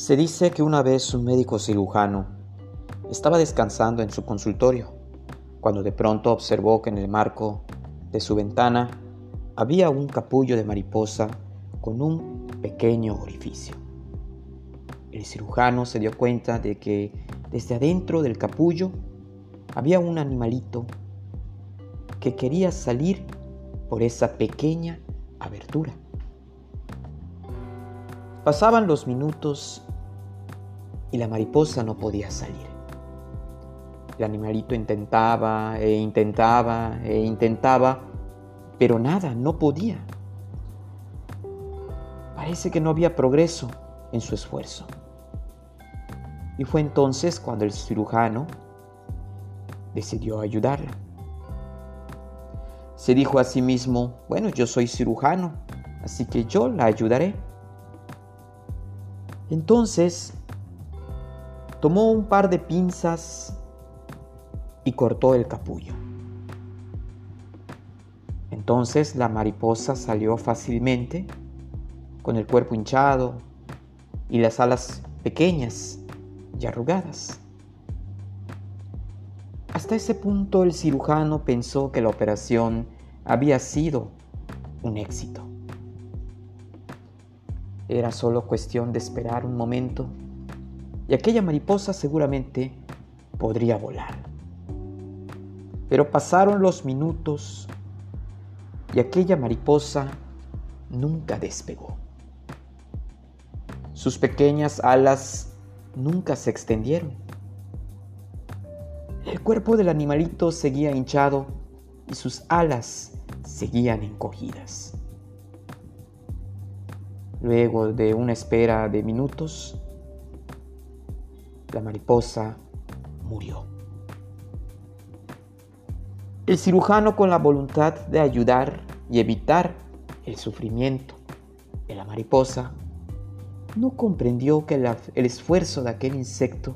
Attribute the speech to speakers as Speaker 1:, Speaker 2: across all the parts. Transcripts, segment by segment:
Speaker 1: Se dice que una vez un médico cirujano estaba descansando en su consultorio cuando de pronto observó que en el marco de su ventana había un capullo de mariposa con un pequeño orificio. El cirujano se dio cuenta de que desde adentro del capullo había un animalito que quería salir por esa pequeña abertura. Pasaban los minutos y la mariposa no podía salir. El animalito intentaba e intentaba e intentaba, pero nada, no podía. Parece que no había progreso en su esfuerzo. Y fue entonces cuando el cirujano decidió ayudarla. Se dijo a sí mismo, bueno, yo soy cirujano, así que yo la ayudaré. Entonces Tomó un par de pinzas y cortó el capullo. Entonces la mariposa salió fácilmente, con el cuerpo hinchado y las alas pequeñas y arrugadas. Hasta ese punto el cirujano pensó que la operación había sido un éxito. Era solo cuestión de esperar un momento y aquella mariposa seguramente podría volar. Pero pasaron los minutos y aquella mariposa nunca despegó. Sus pequeñas alas nunca se extendieron. El cuerpo del animalito seguía hinchado y sus alas seguían encogidas. Luego de una espera de minutos, la mariposa murió. El cirujano con la voluntad de ayudar y evitar el sufrimiento de la mariposa no comprendió que el esfuerzo de aquel insecto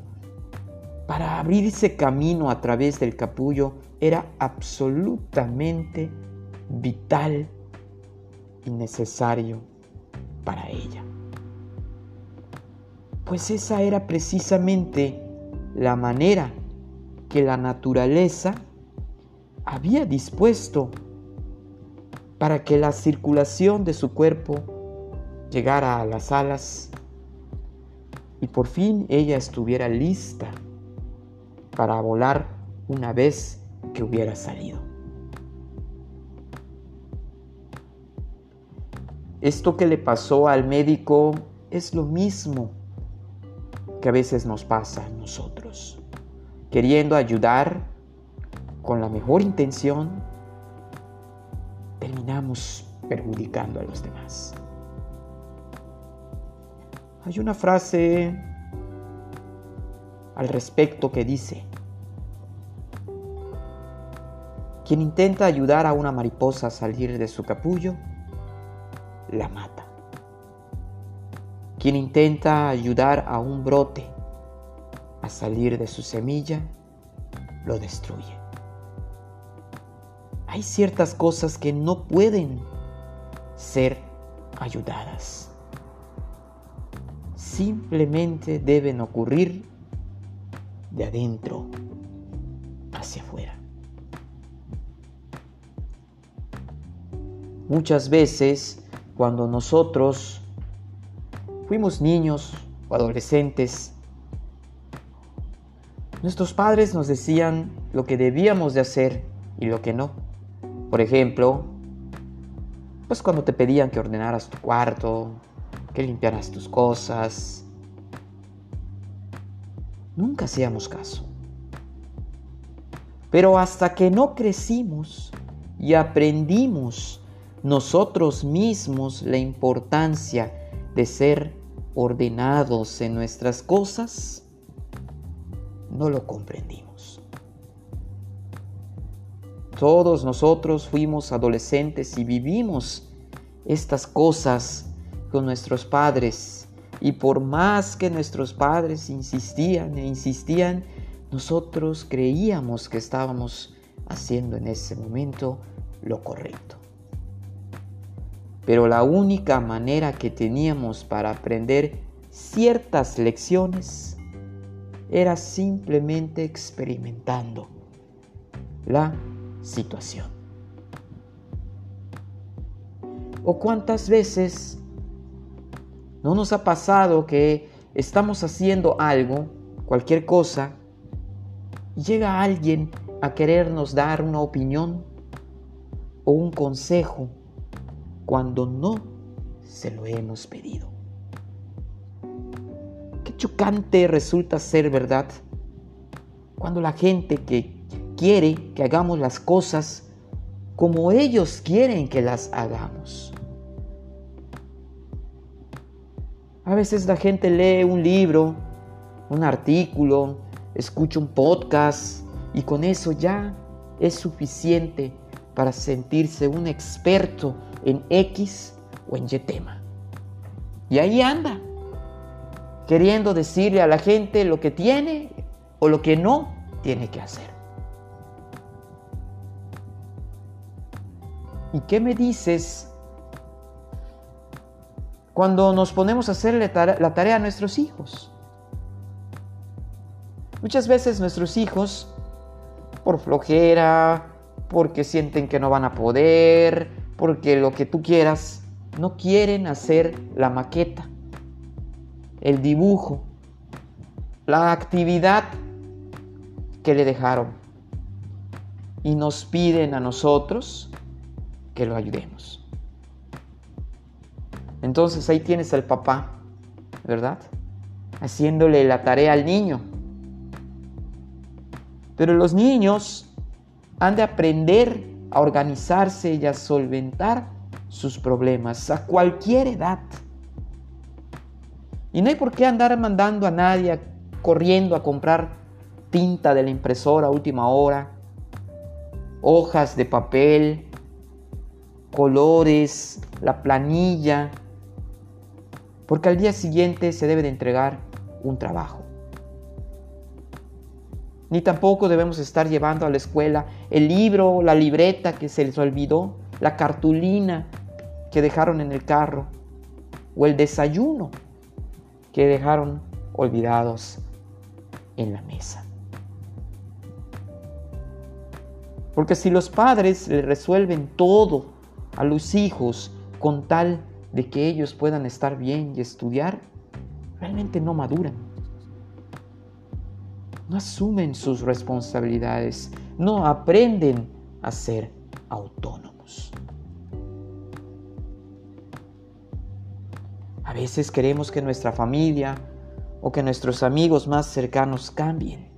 Speaker 1: para abrirse camino a través del capullo era absolutamente vital y necesario para ella pues esa era precisamente la manera que la naturaleza había dispuesto para que la circulación de su cuerpo llegara a las alas y por fin ella estuviera lista para volar una vez que hubiera salido. Esto que le pasó al médico es lo mismo que a veces nos pasa a nosotros. Queriendo ayudar con la mejor intención, terminamos perjudicando a los demás. Hay una frase al respecto que dice, quien intenta ayudar a una mariposa a salir de su capullo, la mata. Quien intenta ayudar a un brote a salir de su semilla, lo destruye. Hay ciertas cosas que no pueden ser ayudadas. Simplemente deben ocurrir de adentro hacia afuera. Muchas veces cuando nosotros fuimos niños o adolescentes, nuestros padres nos decían lo que debíamos de hacer y lo que no. Por ejemplo, pues cuando te pedían que ordenaras tu cuarto, que limpiaras tus cosas, nunca hacíamos caso. Pero hasta que no crecimos y aprendimos nosotros mismos la importancia de ser ordenados en nuestras cosas, no lo comprendimos. Todos nosotros fuimos adolescentes y vivimos estas cosas con nuestros padres y por más que nuestros padres insistían e insistían, nosotros creíamos que estábamos haciendo en ese momento lo correcto. Pero la única manera que teníamos para aprender ciertas lecciones era simplemente experimentando la situación. ¿O cuántas veces no nos ha pasado que estamos haciendo algo, cualquier cosa, y llega alguien a querernos dar una opinión o un consejo cuando no se lo hemos pedido? Qué chocante resulta ser verdad cuando la gente que quiere que hagamos las cosas como ellos quieren que las hagamos. A veces la gente lee un libro, un artículo, escucha un podcast y con eso ya es suficiente para sentirse un experto en X o en Y tema. Y ahí anda, queriendo decirle a la gente lo que tiene o lo que no tiene que hacer. ¿Y qué me dices cuando nos ponemos a hacer la tarea a nuestros hijos. Muchas veces nuestros hijos, por flojera, porque sienten que no van a poder, porque lo que tú quieras, no quieren hacer la maqueta, el dibujo, la actividad que le dejaron. Y nos piden a nosotros que lo ayudemos. Entonces ahí tienes al papá, ¿verdad? Haciéndole la tarea al niño. Pero los niños han de aprender a organizarse y a solventar sus problemas a cualquier edad. Y no hay por qué andar mandando a nadie corriendo a comprar tinta de la impresora a última hora, hojas de papel, colores, la planilla, porque al día siguiente se debe de entregar un trabajo. Ni tampoco debemos estar llevando a la escuela el libro, la libreta que se les olvidó, la cartulina que dejaron en el carro o el desayuno que dejaron olvidados en la mesa. Porque si los padres le resuelven todo a los hijos con tal de que ellos puedan estar bien y estudiar, realmente no maduran. No asumen sus responsabilidades, no aprenden a ser autónomos. A veces queremos que nuestra familia o que nuestros amigos más cercanos cambien.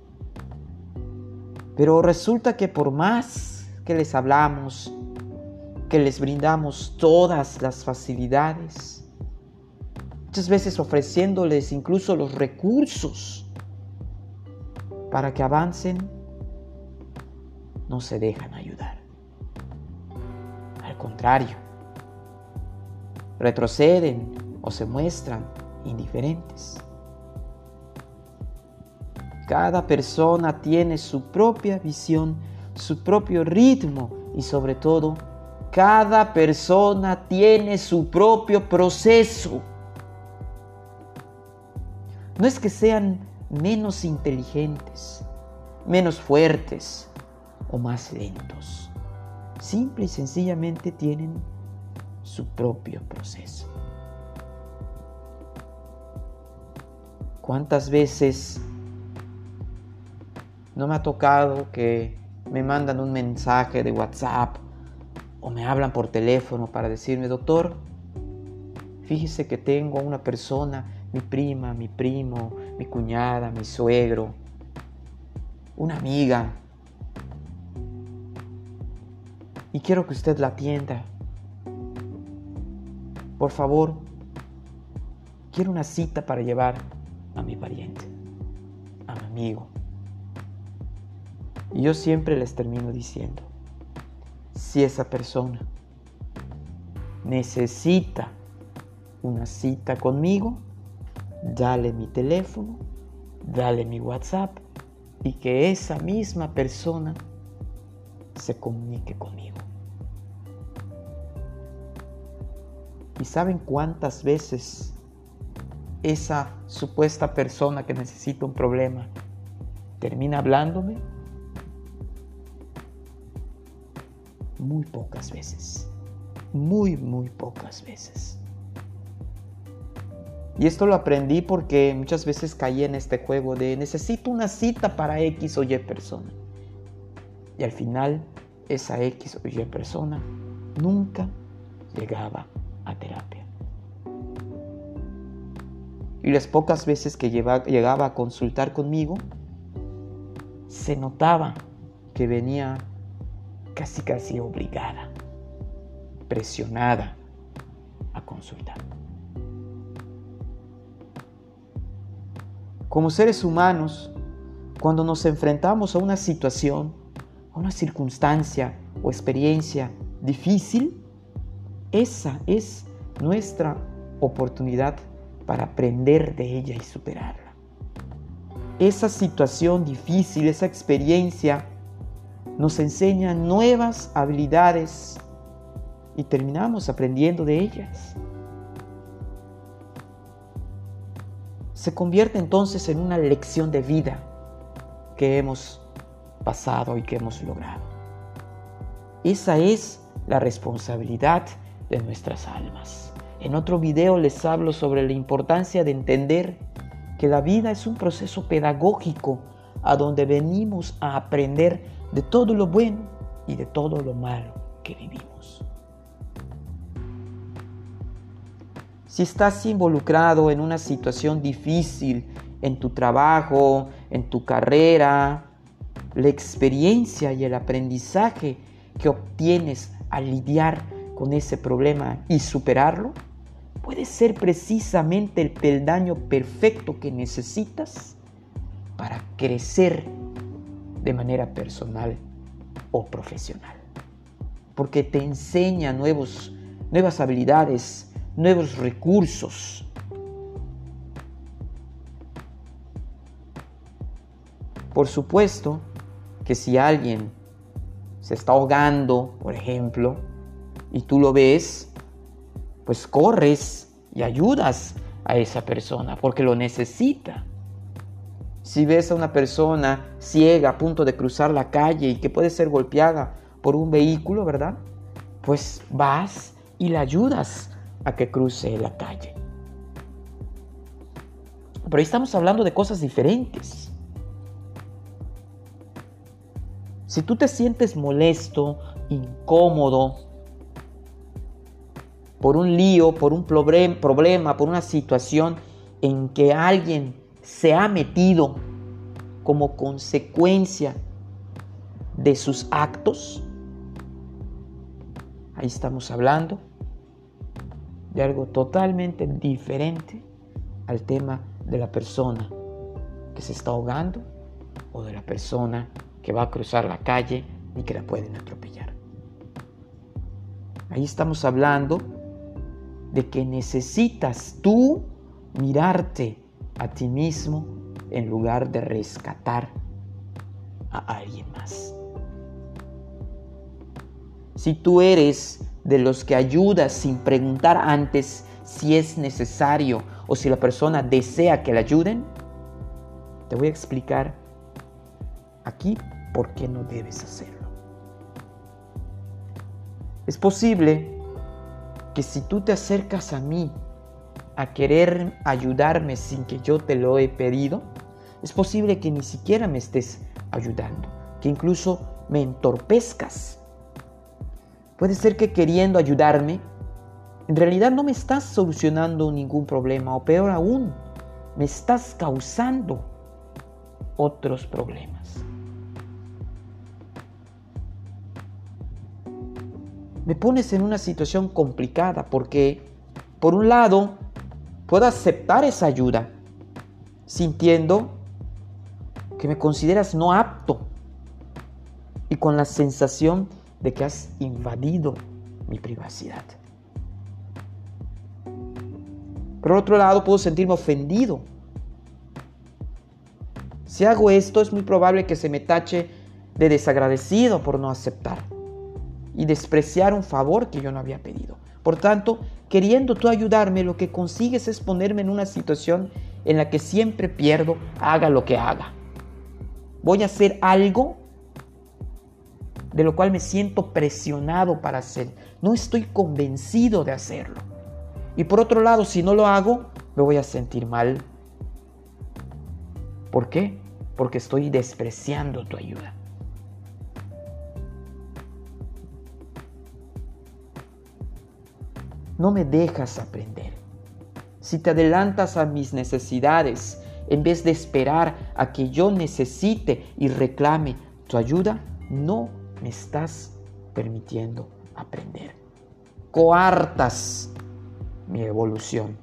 Speaker 1: Pero resulta que por más que les hablamos, que les brindamos todas las facilidades, muchas veces ofreciéndoles incluso los recursos para que avancen, no se dejan ayudar. Al contrario, retroceden o se muestran indiferentes. Cada persona tiene su propia visión, su propio ritmo y sobre todo cada persona tiene su propio proceso. No es que sean menos inteligentes, menos fuertes o más lentos. Simple y sencillamente tienen su propio proceso. ¿Cuántas veces no me ha tocado que me mandan un mensaje de WhatsApp o me hablan por teléfono para decirme, doctor, fíjese que tengo a una persona, mi prima, mi primo, mi cuñada, mi suegro, una amiga, y quiero que usted la atienda. Por favor, quiero una cita para llevar a mi pariente, a mi amigo. Y yo siempre les termino diciendo, si esa persona necesita una cita conmigo, dale mi teléfono, dale mi WhatsApp y que esa misma persona se comunique conmigo. Saben cuántas veces esa supuesta persona que necesita un problema termina hablándome? Muy pocas veces. Muy, muy pocas veces. Y esto lo aprendí porque muchas veces caí en este juego de necesito una cita para X o Y persona. Y al final esa X o Y persona nunca llegaba a terapia. Y las pocas veces que llegaba a consultar conmigo, se notaba que venía casi casi obligada, presionada a consultar. Como seres humanos, cuando nos enfrentamos a una situación, a una circunstancia o experiencia difícil, esa es nuestra oportunidad para aprender de ella y superarla. Esa situación difícil, esa experiencia, nos enseña nuevas habilidades y terminamos aprendiendo de ellas. se convierte entonces en una lección de vida que hemos pasado y que hemos logrado. Esa es la responsabilidad de nuestras almas. En otro video les hablo sobre la importancia de entender que la vida es un proceso pedagógico a donde venimos a aprender de todo lo bueno y de todo lo malo que vivimos. Si estás involucrado en una situación difícil en tu trabajo, en tu carrera, la experiencia y el aprendizaje que obtienes al lidiar con ese problema y superarlo, puede ser precisamente el peldaño perfecto que necesitas para crecer de manera personal o profesional. Porque te enseña nuevos, nuevas habilidades, nuevos recursos. Por supuesto que si alguien se está ahogando, por ejemplo, y tú lo ves, pues corres y ayudas a esa persona porque lo necesita. Si ves a una persona ciega a punto de cruzar la calle y que puede ser golpeada por un vehículo, ¿verdad? Pues vas y la ayudas a que cruce la calle. Pero ahí estamos hablando de cosas diferentes. Si tú te sientes molesto, incómodo, por un lío, por un problema, por una situación en que alguien se ha metido como consecuencia de sus actos, ahí estamos hablando de algo totalmente diferente al tema de la persona que se está ahogando o de la persona que va a cruzar la calle y que la pueden atropellar. Ahí estamos hablando de que necesitas tú mirarte a ti mismo en lugar de rescatar a alguien más. Si tú eres de los que ayudas sin preguntar antes si es necesario o si la persona desea que le ayuden, te voy a explicar aquí por qué no debes hacerlo. Es posible que si tú te acercas a mí a querer ayudarme sin que yo te lo he pedido, es posible que ni siquiera me estés ayudando, que incluso me entorpezcas Puede ser que queriendo ayudarme, en realidad no me estás solucionando ningún problema o peor aún, me estás causando otros problemas. Me pones en una situación complicada porque, por un lado, puedo aceptar esa ayuda sintiendo que me consideras no apto y con la sensación de que has invadido mi privacidad. Por otro lado, puedo sentirme ofendido. Si hago esto, es muy probable que se me tache de desagradecido por no aceptar y despreciar un favor que yo no había pedido. Por tanto, queriendo tú ayudarme, lo que consigues es ponerme en una situación en la que siempre pierdo, haga lo que haga. Voy a hacer algo de lo cual me siento presionado para hacer. No estoy convencido de hacerlo. Y por otro lado, si no lo hago, me voy a sentir mal. ¿Por qué? Porque estoy despreciando tu ayuda. No me dejas aprender. Si te adelantas a mis necesidades, en vez de esperar a que yo necesite y reclame tu ayuda, no me estás permitiendo aprender. Coartas mi evolución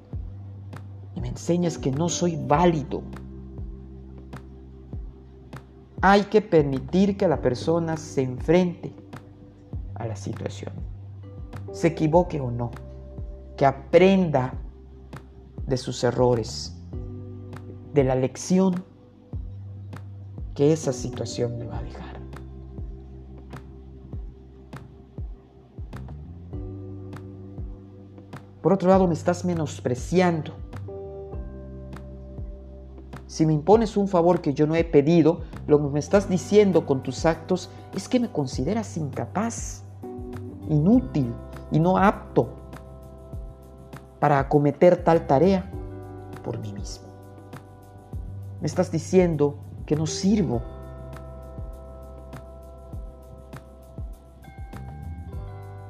Speaker 1: y me enseñas que no soy válido. Hay que permitir que la persona se enfrente a la situación, se equivoque o no, que aprenda de sus errores, de la lección que esa situación le va a dejar. Por otro lado, me estás menospreciando. Si me impones un favor que yo no he pedido, lo que me estás diciendo con tus actos es que me consideras incapaz, inútil y no apto para acometer tal tarea por mí mismo. Me estás diciendo que no sirvo.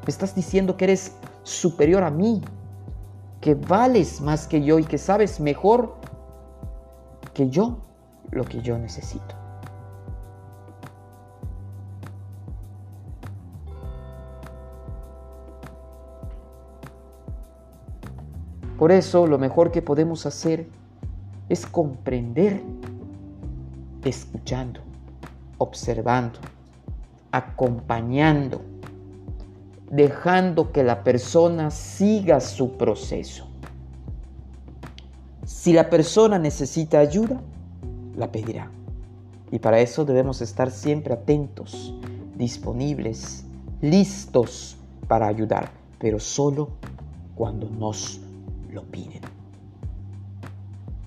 Speaker 1: Me estás diciendo que eres superior a mí, que vales más que yo y que sabes mejor que yo lo que yo necesito. Por eso lo mejor que podemos hacer es comprender escuchando, observando, acompañando dejando que la persona siga su proceso. Si la persona necesita ayuda, la pedirá. Y para eso debemos estar siempre atentos, disponibles, listos para ayudar, pero solo cuando nos lo piden.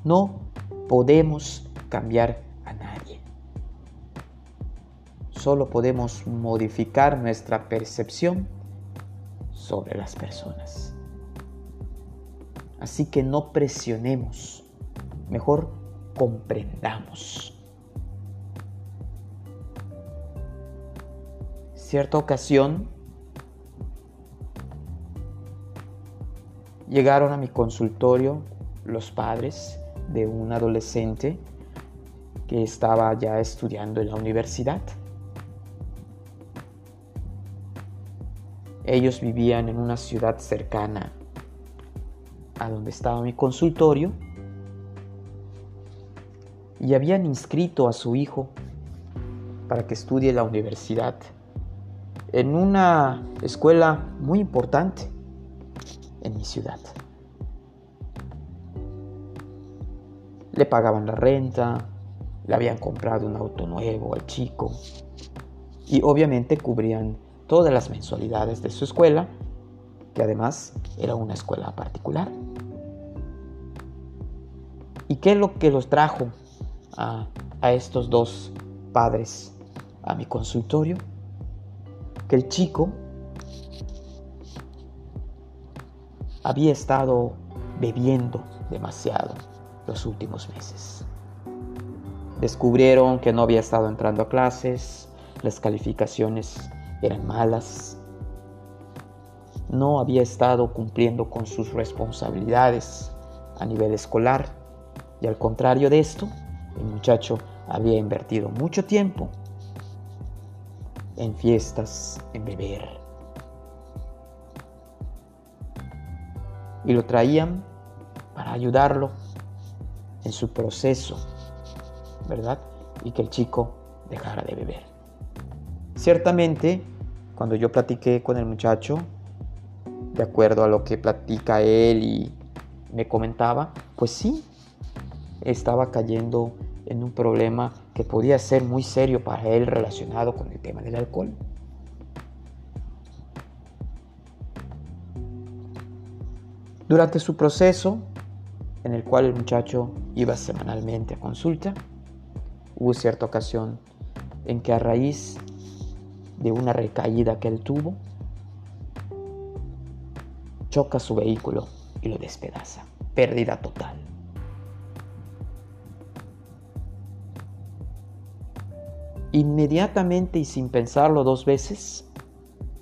Speaker 1: No podemos cambiar a nadie. Solo podemos modificar nuestra percepción sobre las personas. Así que no presionemos, mejor comprendamos. Cierta ocasión llegaron a mi consultorio los padres de un adolescente que estaba ya estudiando en la universidad. Ellos vivían en una ciudad cercana a donde estaba mi consultorio y habían inscrito a su hijo para que estudie la universidad en una escuela muy importante en mi ciudad. Le pagaban la renta, le habían comprado un auto nuevo al chico y obviamente cubrían todas las mensualidades de su escuela, que además era una escuela particular. ¿Y qué es lo que los trajo a, a estos dos padres a mi consultorio? Que el chico había estado bebiendo demasiado los últimos meses. Descubrieron que no había estado entrando a clases, las calificaciones eran malas. No había estado cumpliendo con sus responsabilidades a nivel escolar. Y al contrario de esto, el muchacho había invertido mucho tiempo en fiestas, en beber. Y lo traían para ayudarlo en su proceso, ¿verdad? Y que el chico dejara de beber. Ciertamente, cuando yo platiqué con el muchacho, de acuerdo a lo que platica él y me comentaba, pues sí, estaba cayendo en un problema que podía ser muy serio para él relacionado con el tema del alcohol. Durante su proceso, en el cual el muchacho iba semanalmente a consulta, hubo cierta ocasión en que a raíz de una recaída que él tuvo, choca su vehículo y lo despedaza. Pérdida total. Inmediatamente y sin pensarlo dos veces,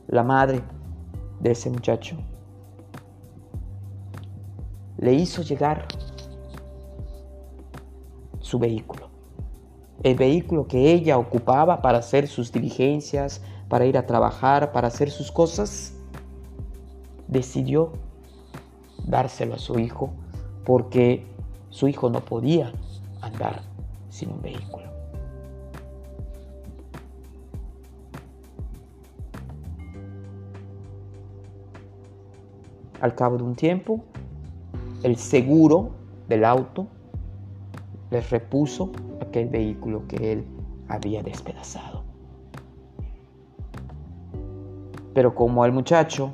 Speaker 1: la madre de ese muchacho le hizo llegar su vehículo. El vehículo que ella ocupaba para hacer sus diligencias, para ir a trabajar, para hacer sus cosas, decidió dárselo a su hijo porque su hijo no podía andar sin un vehículo. Al cabo de un tiempo, el seguro del auto les repuso aquel vehículo que él había despedazado. Pero como el muchacho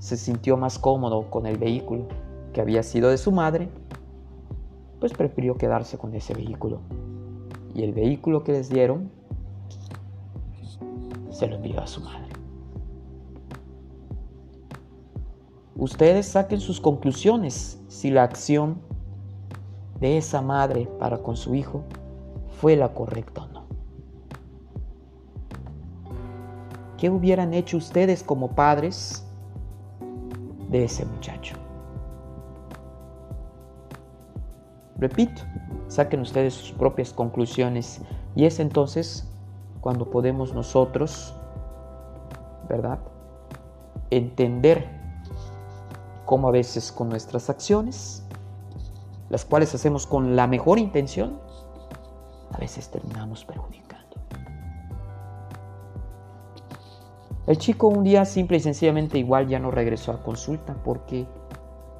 Speaker 1: se sintió más cómodo con el vehículo que había sido de su madre, pues prefirió quedarse con ese vehículo. Y el vehículo que les dieron se lo envió a su madre. Ustedes saquen sus conclusiones si la acción de esa madre para con su hijo fue la correcta o no. ¿Qué hubieran hecho ustedes como padres de ese muchacho? Repito, saquen ustedes sus propias conclusiones y es entonces cuando podemos nosotros, ¿verdad? Entender como a veces con nuestras acciones, las cuales hacemos con la mejor intención, a veces terminamos perjudicando. El chico un día simple y sencillamente igual ya no regresó a consulta porque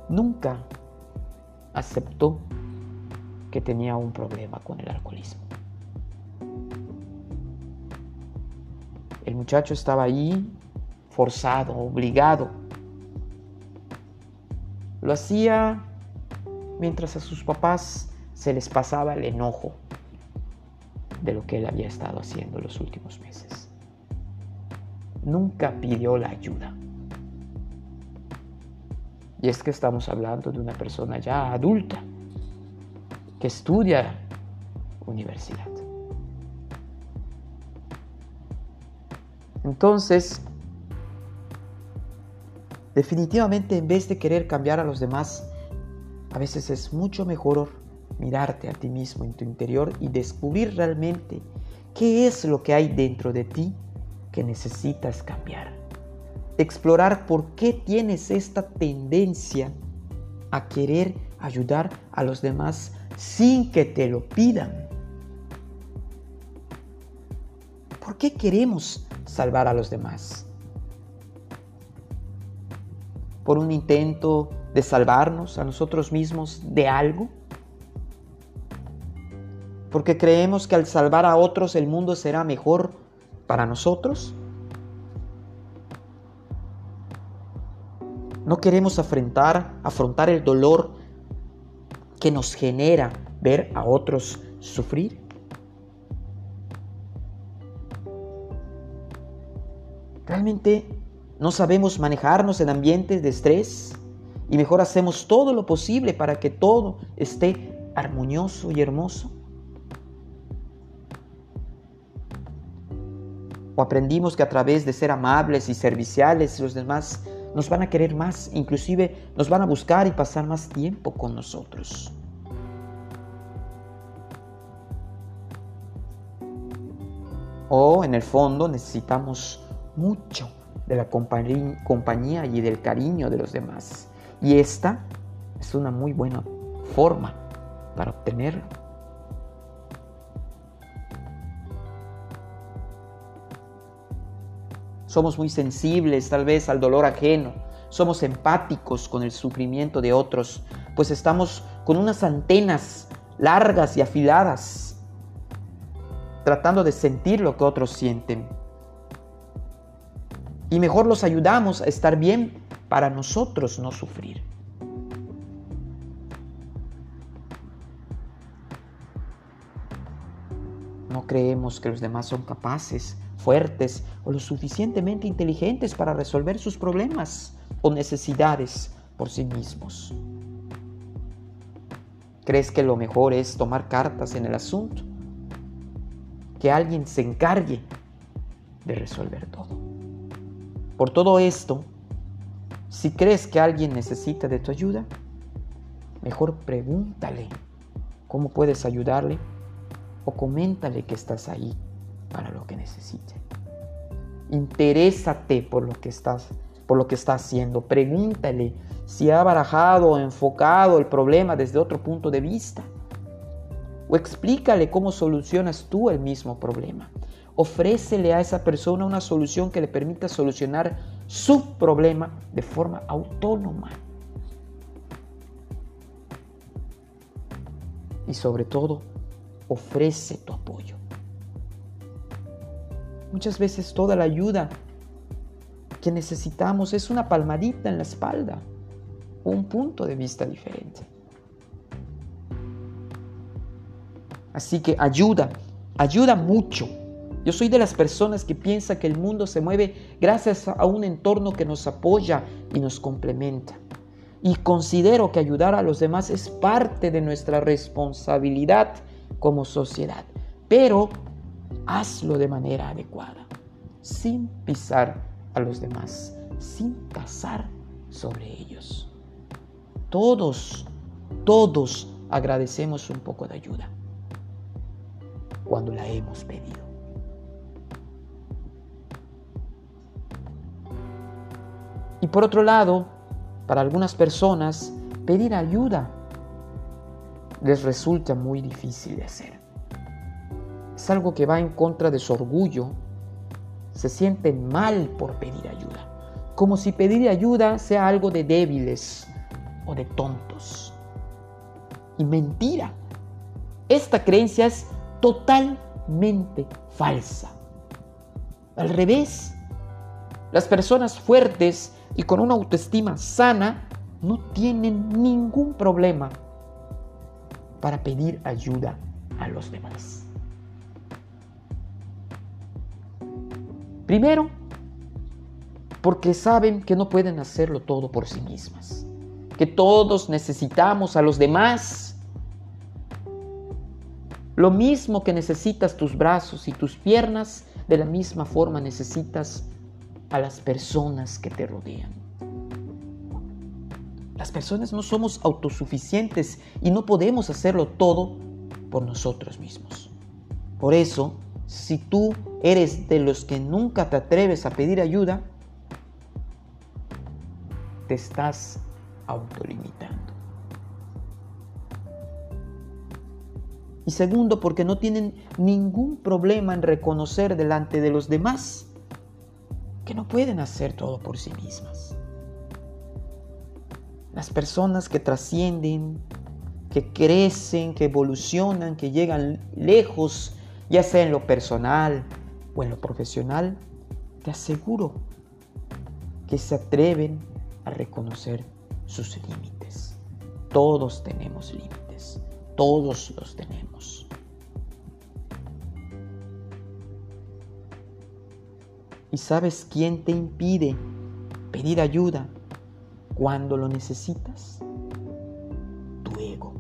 Speaker 1: nunca aceptó que tenía un problema con el alcoholismo. El muchacho estaba ahí forzado, obligado lo hacía mientras a sus papás se les pasaba el enojo de lo que él había estado haciendo los últimos meses. Nunca pidió la ayuda. Y es que estamos hablando de una persona ya adulta que estudia universidad. Entonces, Definitivamente en vez de querer cambiar a los demás, a veces es mucho mejor mirarte a ti mismo en tu interior y descubrir realmente qué es lo que hay dentro de ti que necesitas cambiar. Explorar por qué tienes esta tendencia a querer ayudar a los demás sin que te lo pidan. ¿Por qué queremos salvar a los demás? Por un intento de salvarnos a nosotros mismos de algo? Porque creemos que al salvar a otros el mundo será mejor para nosotros. No queremos afrontar, afrontar el dolor que nos genera ver a otros sufrir. Realmente no sabemos manejarnos en ambientes de estrés y mejor hacemos todo lo posible para que todo esté armonioso y hermoso. O aprendimos que a través de ser amables y serviciales los demás nos van a querer más, inclusive nos van a buscar y pasar más tiempo con nosotros. O en el fondo necesitamos mucho de la compañía y del cariño de los demás. Y esta es una muy buena forma para obtenerlo. Somos muy sensibles tal vez al dolor ajeno. Somos empáticos con el sufrimiento de otros, pues estamos con unas antenas largas y afiladas, tratando de sentir lo que otros sienten y mejor los ayudamos a estar bien para nosotros no sufrir. No creemos que los demás son capaces, fuertes o lo suficientemente inteligentes para resolver sus problemas o necesidades por sí mismos. ¿Crees que lo mejor es tomar cartas en el asunto? Que alguien se encargue de resolver todo. Por todo esto, si crees que alguien necesita de tu ayuda, mejor pregúntale cómo puedes ayudarle o coméntale que estás ahí para lo que necesite. Interésate por lo que estás por lo que está haciendo. Pregúntale si ha barajado o enfocado el problema desde otro punto de vista. O explícale cómo solucionas tú el mismo problema. Ofrécele a esa persona una solución que le permita solucionar su problema de forma autónoma. Y sobre todo, ofrece tu apoyo. Muchas veces toda la ayuda que necesitamos es una palmadita en la espalda o un punto de vista diferente. Así que ayuda, ayuda mucho yo soy de las personas que piensa que el mundo se mueve gracias a un entorno que nos apoya y nos complementa. Y considero que ayudar a los demás es parte de nuestra responsabilidad como sociedad. Pero hazlo de manera adecuada, sin pisar a los demás, sin pasar sobre ellos. Todos, todos agradecemos un poco de ayuda cuando la hemos pedido. Y por otro lado, para algunas personas, pedir ayuda les resulta muy difícil de hacer. Es algo que va en contra de su orgullo. Se sienten mal por pedir ayuda, como si pedir ayuda sea algo de débiles o de tontos. Y mentira. Esta creencia es totalmente falsa. Al revés, las personas fuertes y con una autoestima sana no tienen ningún problema para pedir ayuda a los demás. Primero, porque saben que no pueden hacerlo todo por sí mismas, que todos necesitamos a los demás. Lo mismo que necesitas tus brazos y tus piernas, de la misma forma necesitas a las personas que te rodean. Las personas no somos autosuficientes y no podemos hacerlo todo por nosotros mismos. Por eso, si tú eres de los que nunca te atreves a pedir ayuda, te estás autolimitando. Y segundo, porque no tienen ningún problema en reconocer delante de los demás que no pueden hacer todo por sí mismas. Las personas que trascienden, que crecen, que evolucionan, que llegan lejos, ya sea en lo personal o en lo profesional, te aseguro que se atreven a reconocer sus límites. Todos tenemos límites, todos los tenemos. ¿Y sabes quién te impide pedir ayuda cuando lo necesitas? Tu ego.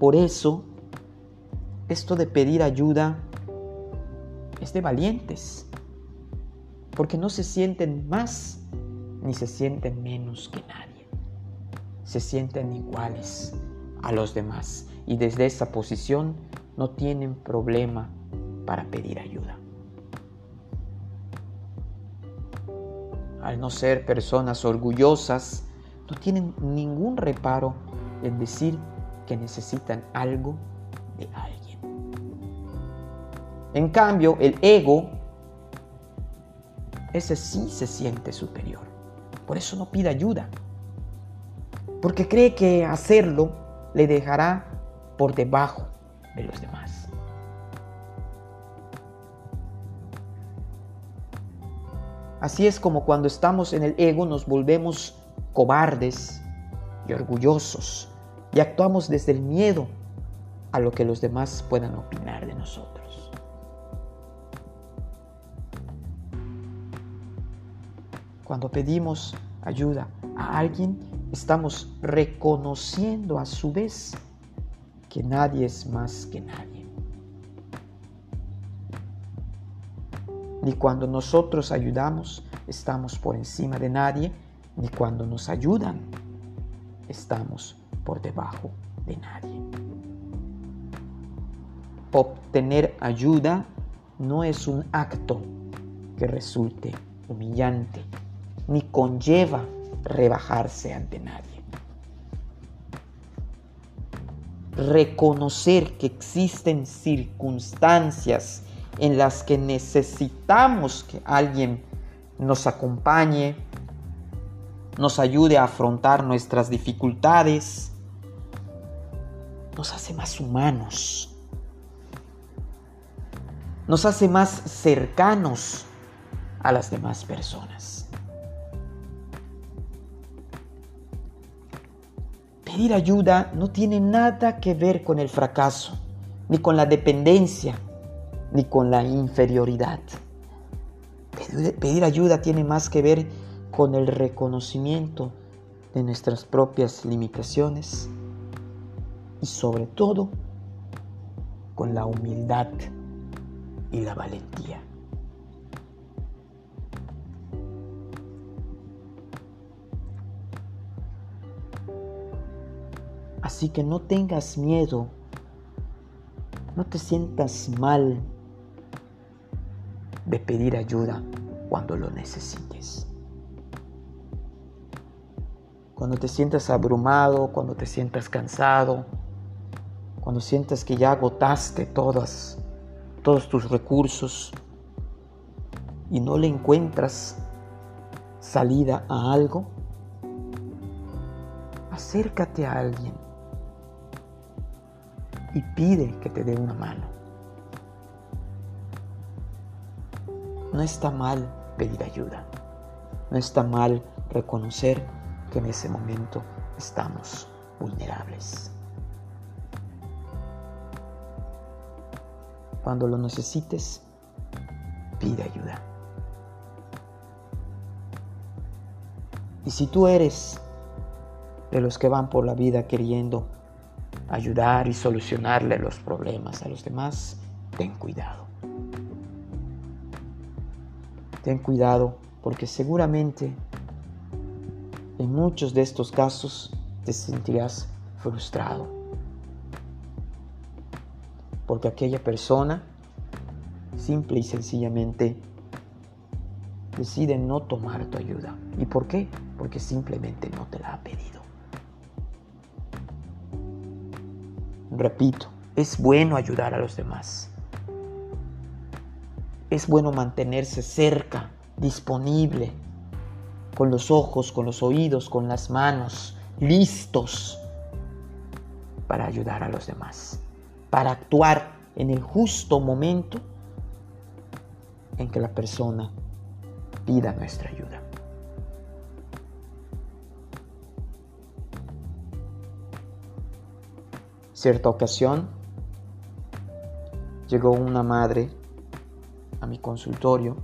Speaker 1: Por eso, esto de pedir ayuda es de valientes, porque no se sienten más ni se sienten menos que nadie. Se sienten iguales a los demás y desde esa posición no tienen problema para pedir ayuda. Al no ser personas orgullosas, no tienen ningún reparo en decir que necesitan algo de alguien. En cambio, el ego, ese sí se siente superior. Por eso no pide ayuda. Porque cree que hacerlo le dejará por debajo de los demás. Así es como cuando estamos en el ego nos volvemos cobardes y orgullosos y actuamos desde el miedo a lo que los demás puedan opinar de nosotros. Cuando pedimos ayuda a alguien, estamos reconociendo a su vez que nadie es más que nadie. Ni cuando nosotros ayudamos estamos por encima de nadie, ni cuando nos ayudan estamos por debajo de nadie. Obtener ayuda no es un acto que resulte humillante, ni conlleva rebajarse ante nadie. Reconocer que existen circunstancias en las que necesitamos que alguien nos acompañe, nos ayude a afrontar nuestras dificultades, nos hace más humanos, nos hace más cercanos a las demás personas. Pedir ayuda no tiene nada que ver con el fracaso, ni con la dependencia, ni con la inferioridad. Pedir, ayuda tiene más que ver con el reconocimiento de nuestras propias limitaciones y sobre todo con la humildad y la valentía. Así que no tengas miedo, no te sientas mal de pedir ayuda cuando lo necesites. Cuando te sientas abrumado, cuando te sientas cansado, cuando sientas que ya agotaste todas, todos tus recursos y no le encuentras salida a algo, acércate a alguien y pide que te dé una mano. No está mal pedir ayuda. No está mal reconocer que en ese momento estamos vulnerables. Cuando lo necesites, pide ayuda. Y si tú eres de los que van por la vida queriendo ayudar y solucionarle los problemas a los demás, ten cuidado. Ten cuidado porque seguramente en muchos de estos casos te sentirás frustrado porque aquella persona simple y sencillamente decide no tomar tu ayuda. ¿Y por qué? Porque simplemente no te la ha pedido. Repito, es bueno ayudar a los demás. Es bueno mantenerse cerca, disponible, con los ojos, con los oídos, con las manos, listos para ayudar a los demás para actuar en el justo momento en que la persona pida nuestra ayuda. Cierta ocasión llegó una madre a mi consultorio.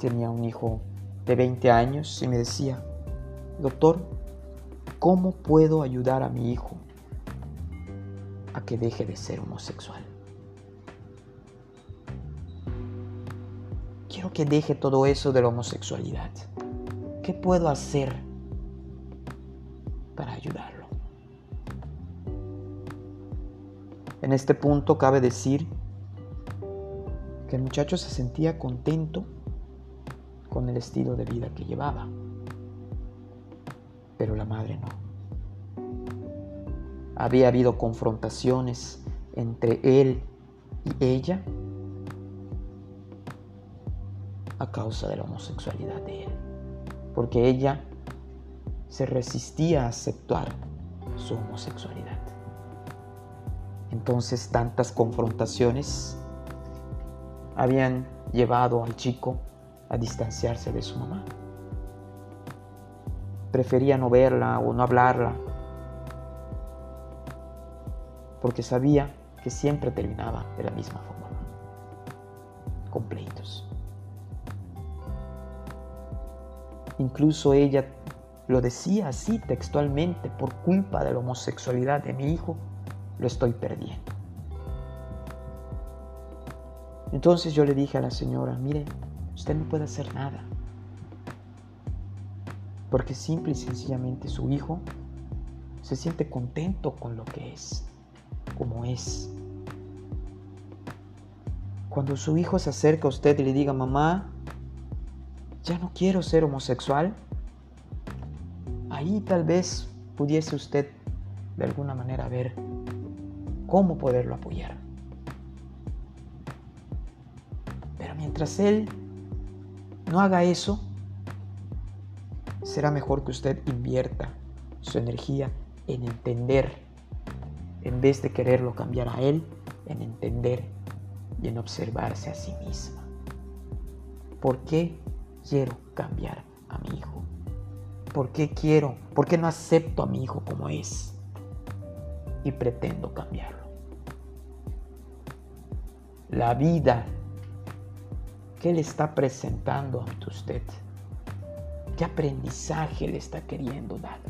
Speaker 1: Tenía un hijo de 20 años y me decía, doctor, ¿cómo puedo ayudar a mi hijo? que deje de ser homosexual. Quiero que deje todo eso de la homosexualidad. ¿Qué puedo hacer En este punto cabe decir que el muchacho se sentía contento con el estilo de vida que llevaba, pero la madre no había habido confrontaciones entre él y ella a causa de la homosexualidad de él, porque ella se resistía a aceptar su homosexualidad. Entonces tantas confrontaciones habían llevado al chico a distanciarse de su mamá. prefería no verla o no hablarla, porque sabía que siempre terminaba de la misma forma, con pleitos. Incluso ella lo decía así textualmente, por culpa de la homosexualidad de mi hijo, lo estoy perdiendo. Entonces yo le dije a la señora, mire, usted no puede hacer nada. Porque simple y sencillamente su hijo se siente contento con lo que es, como es. Cuando su hijo se acerca a usted y le diga, mamá, ya no quiero ser homosexual, ahí tal vez pudiese usted de alguna manera ver cómo poderlo apoyar. Pero mientras él no haga eso, será mejor que usted invierta su energía en entender, en vez de quererlo cambiar a él, en entender y en observarse a sí misma. ¿Por qué quiero cambiar a mi hijo? ¿Por qué quiero? ¿Por qué no acepto a mi hijo como es? Y pretendo cambiarlo. La vida que le está presentando ante usted ¿Qué aprendizaje le está queriendo dar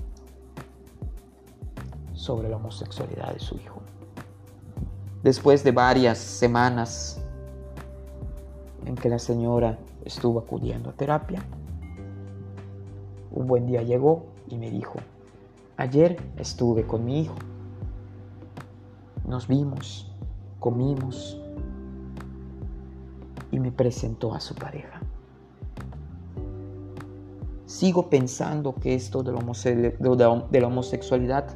Speaker 1: sobre la homosexualidad de su hijo? Después de varias semanas en que la señora estuvo acudiendo a terapia, un buen día llegó y me dijo, ayer estuve con mi hijo, nos vimos, comimos y me presentó a su pareja sigo pensando que esto de la, homosexualidad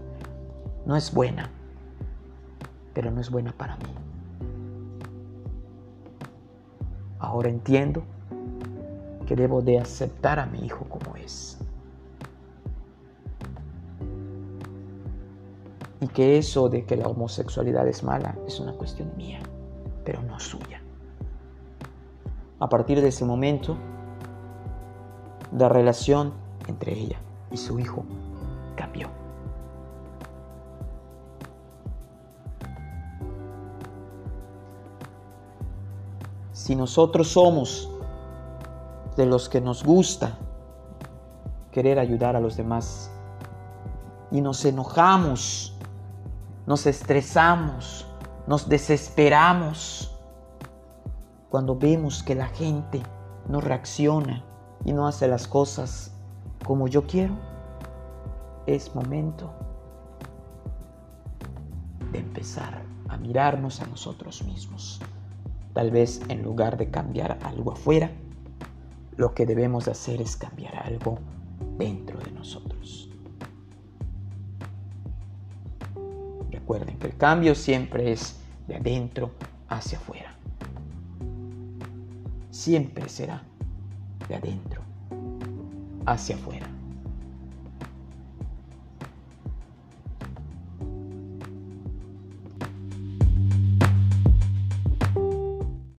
Speaker 1: no es buena, pero no es buena para mí. Ahora entiendo que debo de aceptar a mi hijo como es. Y que eso de que la homosexualidad es mala es una cuestión mía, pero no suya. A partir de ese momento, la relación entre ella y su hijo cambió. Si nosotros somos de los que nos gusta querer ayudar a los demás y nos enojamos, nos estresamos, nos desesperamos cuando vemos que la gente no reacciona y no hace las cosas como yo quiero, es momento de empezar a mirarnos a nosotros mismos. Tal vez en lugar de cambiar algo afuera, lo que debemos hacer es cambiar algo dentro de nosotros. Recuerden que el cambio siempre es de adentro hacia afuera. Siempre será de adentro hacia afuera.